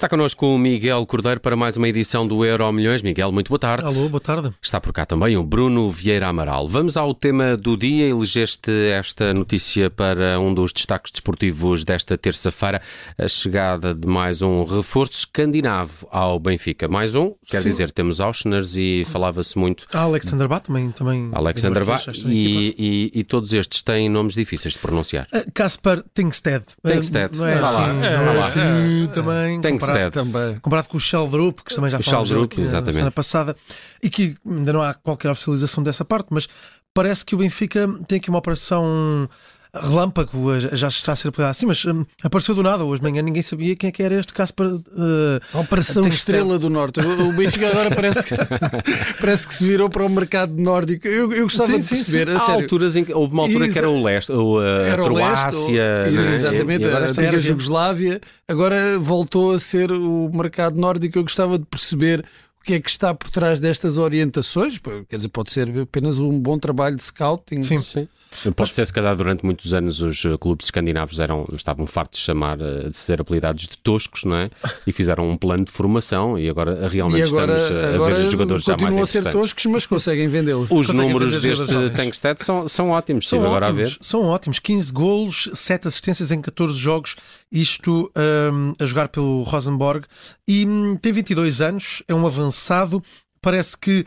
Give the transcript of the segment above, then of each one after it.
Está connosco o Miguel Cordeiro para mais uma edição do Euro Milhões. Miguel, muito boa tarde. Alô, boa tarde. Está por cá também o Bruno Vieira Amaral. Vamos ao tema do dia. Elegeste esta notícia para um dos destaques desportivos desta terça-feira, a chegada de mais um reforço escandinavo ao Benfica. Mais um, quer Sim. dizer, temos Auschners e falava-se muito A Alexander Bá também. também Alexander equipa. e, e, e todos estes têm nomes difíceis de pronunciar. Caspar Tengsted. Ah, Tengsted. Não é assim, não é assim também. Tengsted. Comparado, Também. comparado com o Sheldrup, que também já O falámos aqui na- na exatamente. semana passada, e que ainda não há qualquer oficialização dessa parte, mas parece que o Benfica tem aqui uma operação relâmpago, já já está a ser apelidado assim, mas hum, apareceu do nada. Hoje de manhã ninguém sabia quem é que era este Caspar. ah, A Operação Estrela do Norte. O o Benfica agora parece que, parece que se virou para o mercado nórdico. Eu, eu gostava Sim, de sim, perceber, a Há sério. alturas em que houve uma altura que era o leste, ou a Era o leste, ou- Croácia, Sim, não é? exatamente, E agora a antiga. Jugoslávia, agora voltou a ser o mercado nórdico. Eu gostava de perceber o que é que está por trás destas orientações. Quer dizer, pode ser apenas um bom trabalho de scouting. Sim. Sim. Pode ser, se calhar, durante muitos anos os eh, clubes escandinavos eram, estavam fartos de chamar, eh, de ser apelidados de toscos, não é? E fizeram um plano de formação e agora eh, E realmente agora, estamos a agora ver os jogadores já mais continuam a ser toscos, mas conseguem vendê-los. Os Conseguem números deste. Tankstead são, são ótimos, São agora a ótimos, ver. são ótimos. 15 golos, 7 assistências em 14 jogos, isto hum, a jogar pelo Rosenborg. E hum, tem 22 anos, é um avançado. Parece que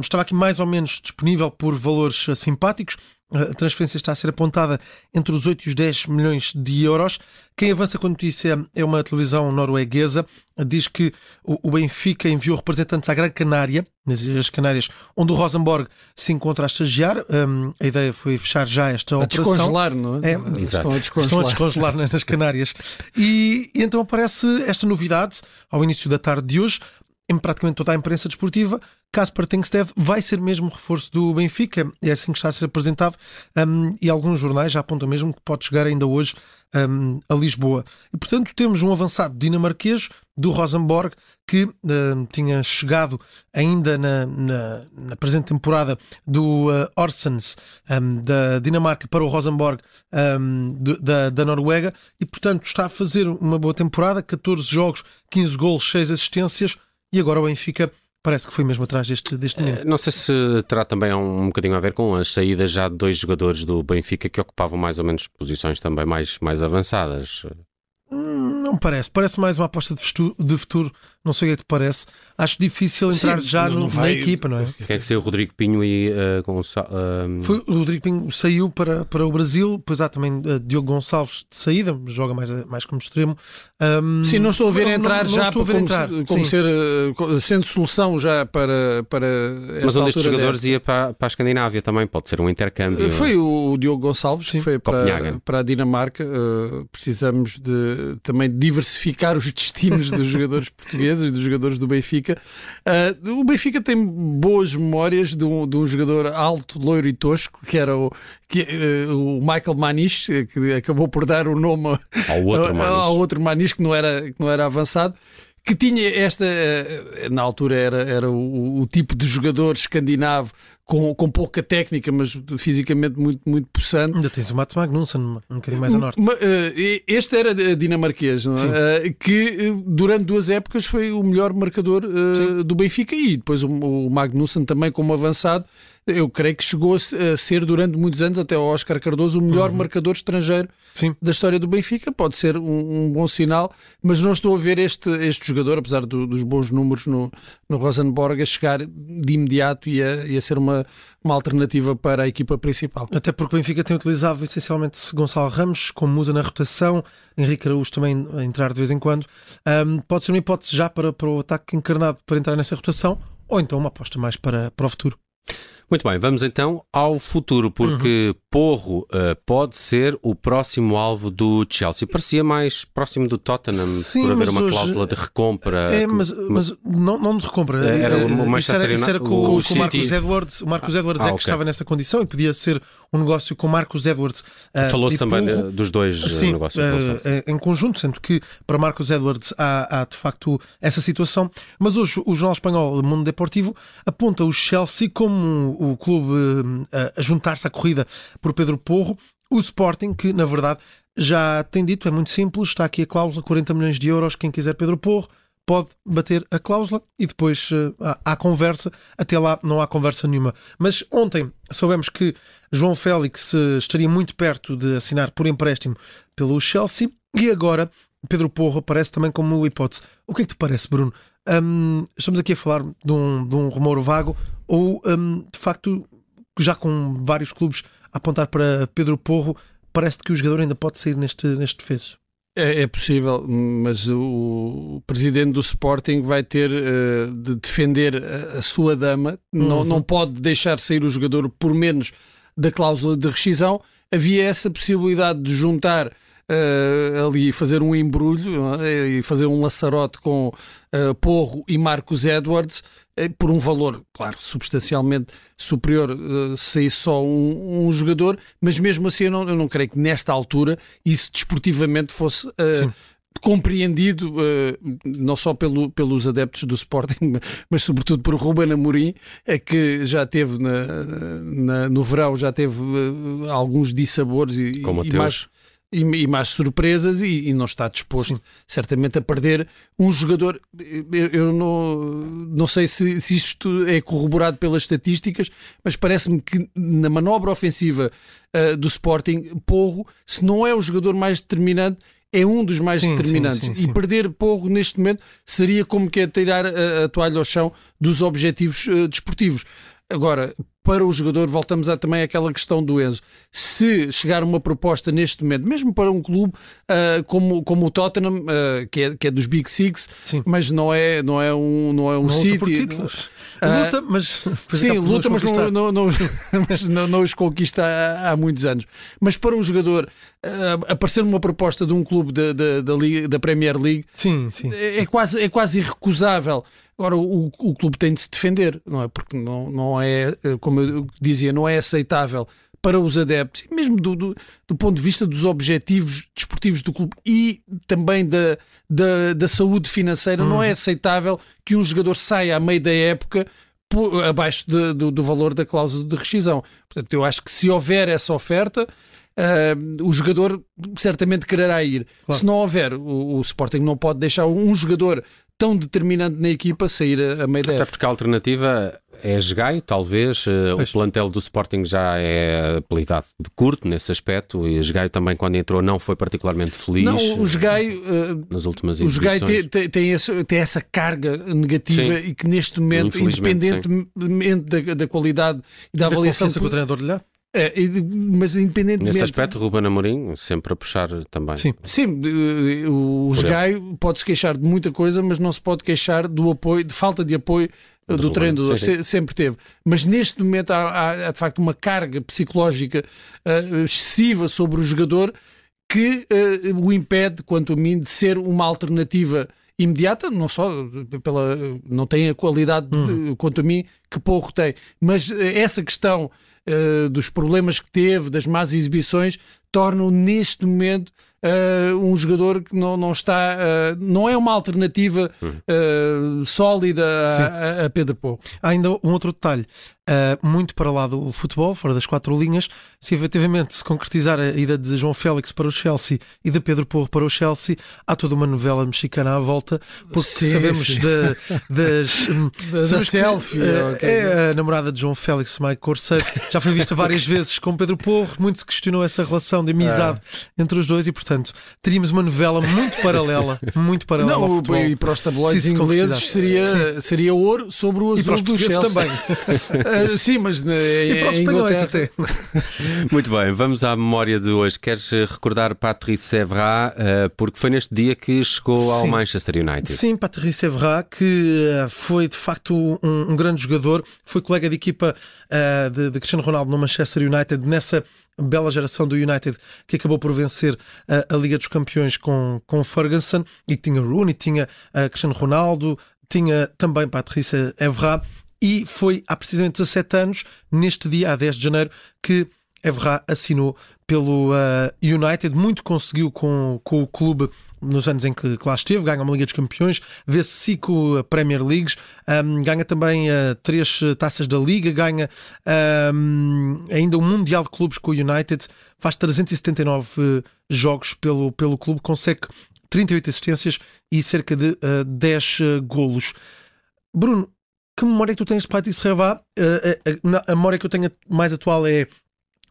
estava aqui mais ou menos disponível por valores eh, simpáticos. A transferência está a ser apontada entre os 8 e os 10 milhões de euros. Quem avança com a notícia é uma televisão norueguesa. Diz que o o Benfica enviou representantes à Gran Canária, nas Ilhas Canárias, onde o Rosenborg se encontra a estagiar. Hum, a ideia foi fechar já esta A operação. descongelar, não é? É. Estão a Estão a descongelar. descongelar nas nas Canárias. E, e então aparece esta novidade ao início da tarde de hoje. Em praticamente toda a imprensa desportiva, Kasper Tengsted vai ser mesmo reforço do Benfica. É assim que está a ser apresentado. Um, e alguns jornais já apontam mesmo que pode chegar ainda hoje um, a Lisboa. E portanto temos um avançado dinamarquês do Rosenborg que um, tinha chegado ainda na, na, na presente temporada do uh, Orsens um, da Dinamarca para o Rosenborg um, de- da, da Noruega e portanto está a fazer uma boa temporada, 14 jogos, 15 golos, 6 assistências e agora o Benfica parece que foi mesmo atrás deste, deste menino. Eh, Não sei se terá também um, um bocadinho a ver com as saídas já de dois jogadores do Benfica que ocupavam mais ou menos posições também mais, mais avançadas. Hum, Não parece, parece mais uma aposta de futuro, de futuro. Não sei o que é que te parece. Acho difícil entrar Sim, já não- no- não na vai- equipa, não é? Quem é que saiu? Rodrigo Pinho e uh, Gonçalo. Foi, o Rodrigo Pinho saiu para, para o Brasil, depois há também uh, Diogo Gonçalves de saída, joga mais, mais como extremo. Um, Sim, não estou a ver não- entrar não já estou a ver como, entrar. como Sim. ser, eh, sendo solução já para, para esta Mas um destes jogadores desta. ia para, para a Escandinávia também, pode ser um intercâmbio. Foi o Diogo Gonçalves, que foi para, Copenhagen. para a Dinamarca. Eh, precisamos de também diversificar os destinos dos jogadores portugueses e dos jogadores do Benfica. Eh, o Benfica tem boas memórias de um, de um jogador alto, loiro e tosco, que era o, que, eh, o Michael Manish, eh, que acabou por dar o nome Ao outro Manis. ao outro Manis que não era, que não era avançado. Que tinha esta, eh, na altura era, era o, o tipo de jogador escandinavo com, com pouca técnica, mas fisicamente muito, muito possante. Ainda tens o Mats Magnussen, um bocadinho mais a norte. Eh, Este era dinamarquês, não é? Sim. Eh, que durante duas épocas foi o melhor marcador eh, do Benfica e depois o Magnussen também como avançado. Eu creio que chegou a se- a ser durante muitos anos, até o Oscar Cardoso, o melhor marcador estrangeiro Sim. da história do Benfica. Pode ser um, um bom sinal, mas não estou a ver este, este jogador, apesar do- dos bons números no, no Rosenborg, a chegar de imediato e a, e a ser uma, uma alternativa para a equipa principal. Até porque o Benfica tem utilizado essencialmente Gonçalo Ramos como musa na rotação, Henrique Araújo também a entrar de vez em quando. Um, pode ser uma hipótese já para, para o ataque encarnado para entrar nessa rotação, ou então uma aposta mais para, para o futuro. Muito bem, vamos então ao futuro, porque Uhum. Porro eh, pode ser o próximo alvo do Chelsea. Parecia mais próximo do Tottenham Sim, por haver uma hoje- cláusula de recompra. É, mas, mas não, não de recompra. Eh, era o Eh, Manchester isso era, era com, o com o City. Marcos Edwards. O Marcos Edwards Ah, é que ok. estava nessa condição e podia ser um negócio com Marcos Edwards. eh, Falou-se também Porro. dos dois Sim, negócios. eh, em conjunto, sendo que para Marcos Edwards há, há, de facto essa situação. Mas hoje o jornal espanhol Mundo Deportivo aponta o Chelsea como o clube eh, a, juntar-se à corrida por Pedro Porro. O Sporting, que na verdade já tem dito, é muito simples, está aqui a cláusula, 40 milhões de euros, quem quiser Pedro Porro, pode bater a cláusula e depois uh, há, conversa. Até lá não há conversa nenhuma. Mas ontem soubemos que João Félix uh, estaria muito perto de assinar por empréstimo pelo Chelsea e agora Pedro Porro aparece também como hipótese. O que é que te parece, Bruno? Um, estamos aqui a falar de um, de um rumor vago ou um, de facto já com vários clubes a apontar para Pedro Porro, parece que o jogador ainda pode sair neste, neste defeso? É, é, possível, mas o presidente do Sporting vai ter uh, de defender a, a sua dama, uhum. não, não pode deixar sair o jogador por menos da cláusula de rescisão. Havia essa possibilidade de juntar uh, ali fazer um embrulho uh, e fazer um laçarote com uh, Porro e Marcos Edwards por um valor, claro, substancialmente superior se só um, um, jogador, mas mesmo assim eu não, eu não creio que nesta altura isso desportivamente fosse compreendido uh, não só pelo, pelos adeptos do Sporting, mas sobretudo por Ruben Amorim, é que já teve na, na, no verão já teve uh, alguns dissabores e, e mais e, e mais surpresas e, e, não está disposto Sim. certamente a perder um jogador. Eu, eu não, não sei se, se isto é corroborado pelas estatísticas, mas parece-me que na manobra ofensiva uh, do Sporting, Porro, se não é o jogador mais determinante, é um dos mais sim, determinantes. Sim, sim, e perder Porro neste momento seria como que é tirar a, a toalha ao chão dos objetivos uh, desportivos. Agora, para o jogador, voltamos a, também àquela questão do Enzo. Se chegar uma proposta neste momento, mesmo para um clube uh, como, como o Tottenham, uh, que, é, que é dos Big Six, sim. mas não é, não é um, não é um não City. Uh, luta, mas sim, luta, mas não, não, não, mas não, não os conquista há, há, muitos anos. Mas para um jogador aparecer numa proposta de um clube da, da, da, Liga, da Premier League sim, sim. É, é, quase, é quase irrecusável. Agora, o, o clube tem de se defender, não é? Porque não, não é, eh, como eu dizia, não é aceitável para os adeptos, mesmo do, do, do, ponto de vista dos objetivos desportivos do clube e também da, da, da saúde financeira, hum. não é uhum. aceitável que um jogador saia à meio da época por, abaixo de, do, do valor da cláusula de rescisão. Portanto, eu acho que se houver essa oferta, Uh, o jogador certamente quererá ir. Claro. Se não houver, o, o, Sporting não pode deixar um jogador tão determinante na equipa sair a, a meio da Até porque a alternativa é Gaio, talvez. Eh, pois. O plantel do Sporting já é apelidado de curto nesse aspecto e Gaio também, quando entrou, não foi particularmente feliz. Não, o Gaio, uh, nas últimas O Gaio tem, tem, tem, esse, tem, essa carga negativa sim. e que neste momento, independentemente da, da, qualidade e da, da avaliação. que o treinador lhe dá? É, mas independentemente... Nesse aspecto, Ruben Amorim sempre a puxar também. Sim, Sim o Gaio pode-se queixar de muita coisa, mas não se pode queixar do apoio, de falta de apoio do, do treinador, sim, sim. sempre teve. Mas neste momento há, há, há de facto uma carga psicológica uh, excessiva sobre o jogador que uh, o impede, quanto a mim, de ser uma alternativa imediata, não só pela não tem a qualidade, hum. de, quanto a mim, que Porro tem, mas uh, essa questão uh, dos problemas que teve, das más exibições, tornam neste momento uh, um jogador que não, não está, uh, não é uma alternativa uh, sólida a, a, Pedro Porro. Há ainda um outro detalhe, muito para lá do futebol, fora das quatro linhas, se efetivamente se concretizar a ida de João Félix para o Chelsea e de Pedro Porro para o Chelsea, há toda uma novela mexicana à volta, porque sim, sabemos sim. De, das. da, da selfie. Que, é a namorada de João Félix, Mike Corseiro, já foi vista várias vezes com Pedro Porro, muito se questionou essa relação de amizade ah. entre os dois e, portanto, teríamos uma novela muito paralela, muito paralela Não, ao futebol. E para os tabloides ingleses seria, seria ouro sobre o azul do Chelsea. também. uh, sim, mas é, e para os espanhóis até. Muito bem, vamos à memória de hoje. Queres recordar Patrice Evra, uh, porque foi neste dia que chegou sim. ao Manchester United. Sim, Patrice Evra, que uh, foi de facto um, um, grande jogador, foi colega de equipa de, de Cristiano Ronaldo no Manchester United nessa bela geração do United que acabou por vencer a, a Liga dos Campeões com, com Ferguson e que tinha Rooney, tinha uh, Cristiano Ronaldo, tinha também Patrice Evra e foi há precisamente 17 anos, neste dia, a 10 de janeiro, que Evra assinou pelo uh, United, muito conseguiu com, com o clube nos anos em que, lá esteve, ganha uma Liga dos Campeões, vê-se cinco Premier Leagues, um, ganha também uh, três taças da Liga, ganha um, ainda um Mundial de Clubes com o United, faz 379 uh, jogos pelo, pelo clube, consegue 38 assistências e cerca de uh, 10 uh, golos. Bruno, que memória é que tu tens de Patrice Revá? Uh, a, a, a memória que eu tenho mais atual é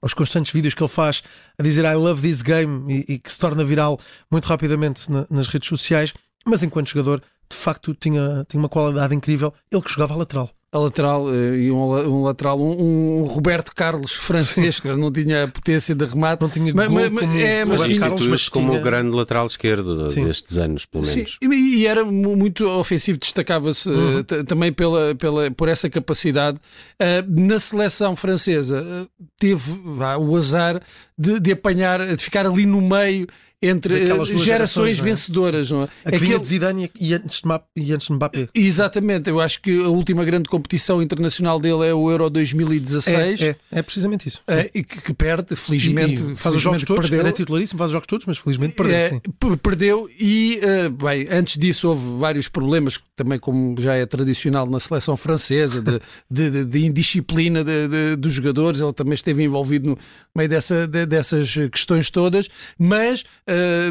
os constantes vídeos que ele faz a dizer I love this game e, e que se torna viral muito rapidamente na, nas redes sociais, mas enquanto jogador, de facto, tinha, tinha uma qualidade incrível. Ele que jogava a lateral a lateral uh, e um, um, lateral, um, um, Roberto Carlos francês, que não tinha potência de remate. Não tinha mas, mas, como é, mas, Roberto Carlos, mas como tinha... o grande lateral esquerdo Sim. destes anos, pelo menos. Sim, e, e era muito ofensivo, destacava-se uhum. uh, também pela, pela, por essa capacidade. Uh, na seleção francesa teve o azar de, de apanhar, de ficar ali no meio entre gerações, gerações, vencedoras. Não é? A que vinha de Zidane e antes de Mbappé. Exatamente, eu acho que a última grande competição internacional dele é o Euro 2016. É, é, é precisamente isso. É, e que, que, perde, felizmente. E, e faz felizmente os jogos todos, perdeu. era titularíssimo, faz os jogos todos, mas felizmente perdeu. É, perdeu e, bem, antes disso houve vários problemas, também como já é tradicional na seleção francesa, de, de, de, de indisciplina dos jogadores, ele também esteve envolvido no meio dessa, dessas questões todas, mas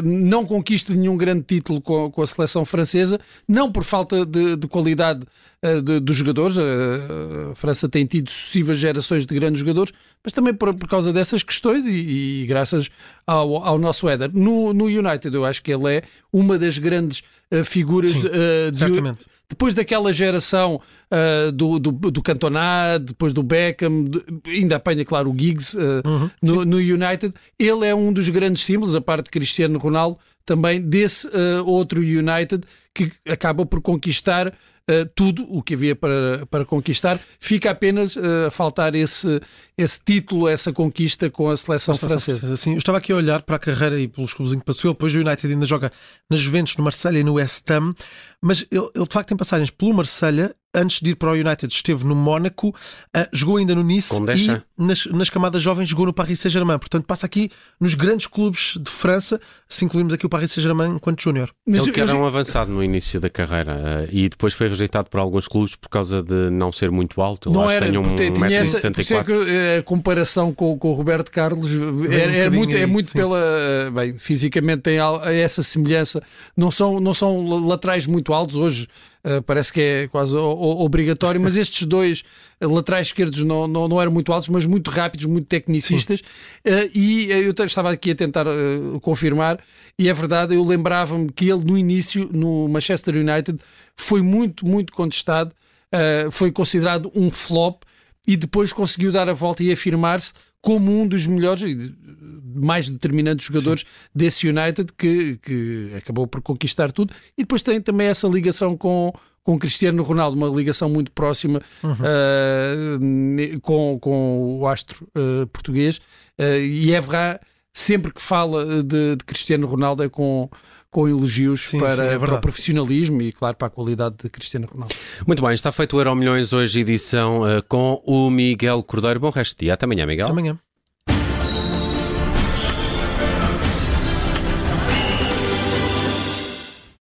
não conquista nenhum grande título com, com, a seleção francesa, não por falta de, de qualidade uh, de, dos jogadores, a França tem tido sucessivas gerações de grandes jogadores, mas também por, por causa dessas questões e, e graças ao, ao, nosso Éder. No, no United, eu acho que ele é uma das grandes figuras Sim, de, certamente. depois daquela geração uh, do, do, do Cantona, depois do Beckham, de, ainda apanha, claro, o Giggs uh, uhum, no, no, United, ele é um dos grandes símbolos, a parte de Cristiano Ronaldo, também desse uh, outro United que acaba por conquistar uh, tudo o que havia para, para conquistar. Fica apenas uh, a faltar esse, esse título, essa conquista com a seleção francesa. Sim, eu estava aqui a olhar para a carreira e pelos clubes em que passou. Ele depois do United ainda joga na Juventus, no Marselha e no West Ham. Mas ele, ele de facto tem passagens pelo Marselha, antes de ir para o United, esteve no Mónaco, uh, jogou ainda no Nice e nas, nas, camadas jovens jogou no Paris Saint-Germain. Portanto, passa aqui nos grandes clubes de França, se incluímos aqui o Paris Saint-Germain enquanto júnior. Ele que era um avançado no início da carreira uh, e depois foi rejeitado por alguns clubes por causa de não ser muito alto. Não era, um tinha essa, que a comparação com, com o Roberto Carlos é, é muito, é muito pela. Bem, fisicamente tem essa semelhança. Não são, não são laterais muito altos hoje. Uh, parece que é quase obrigatório, mas estes dois laterais esquerdos não, não, não, eram muito altos, mas muito rápidos, muito tecnicistas. Uh, e eu estava aqui a tentar uh, confirmar, e é verdade, eu lembrava-me que ele no início, no Manchester United, foi muito, muito contestado, foi considerado um flop e depois conseguiu dar a volta e afirmar-se como um dos melhores e mais determinantes jogadores Sim. desse United que, que acabou por conquistar tudo. E depois tem também essa ligação com, com Cristiano Ronaldo, uma ligação muito próxima uhum. uh, com, com o astro uh, português. Uh, e Evra, sempre que fala de, de Cristiano Ronaldo, é com com elogios sim, para, sim, é para, o profissionalismo e, claro, para a qualidade de Cristiano Ronaldo. Muito bem, está feito o Euro Milhões hoje, edição uh, com o Miguel Cordeiro. Bom resto de dia. Até amanhã, Miguel. Até amanhã.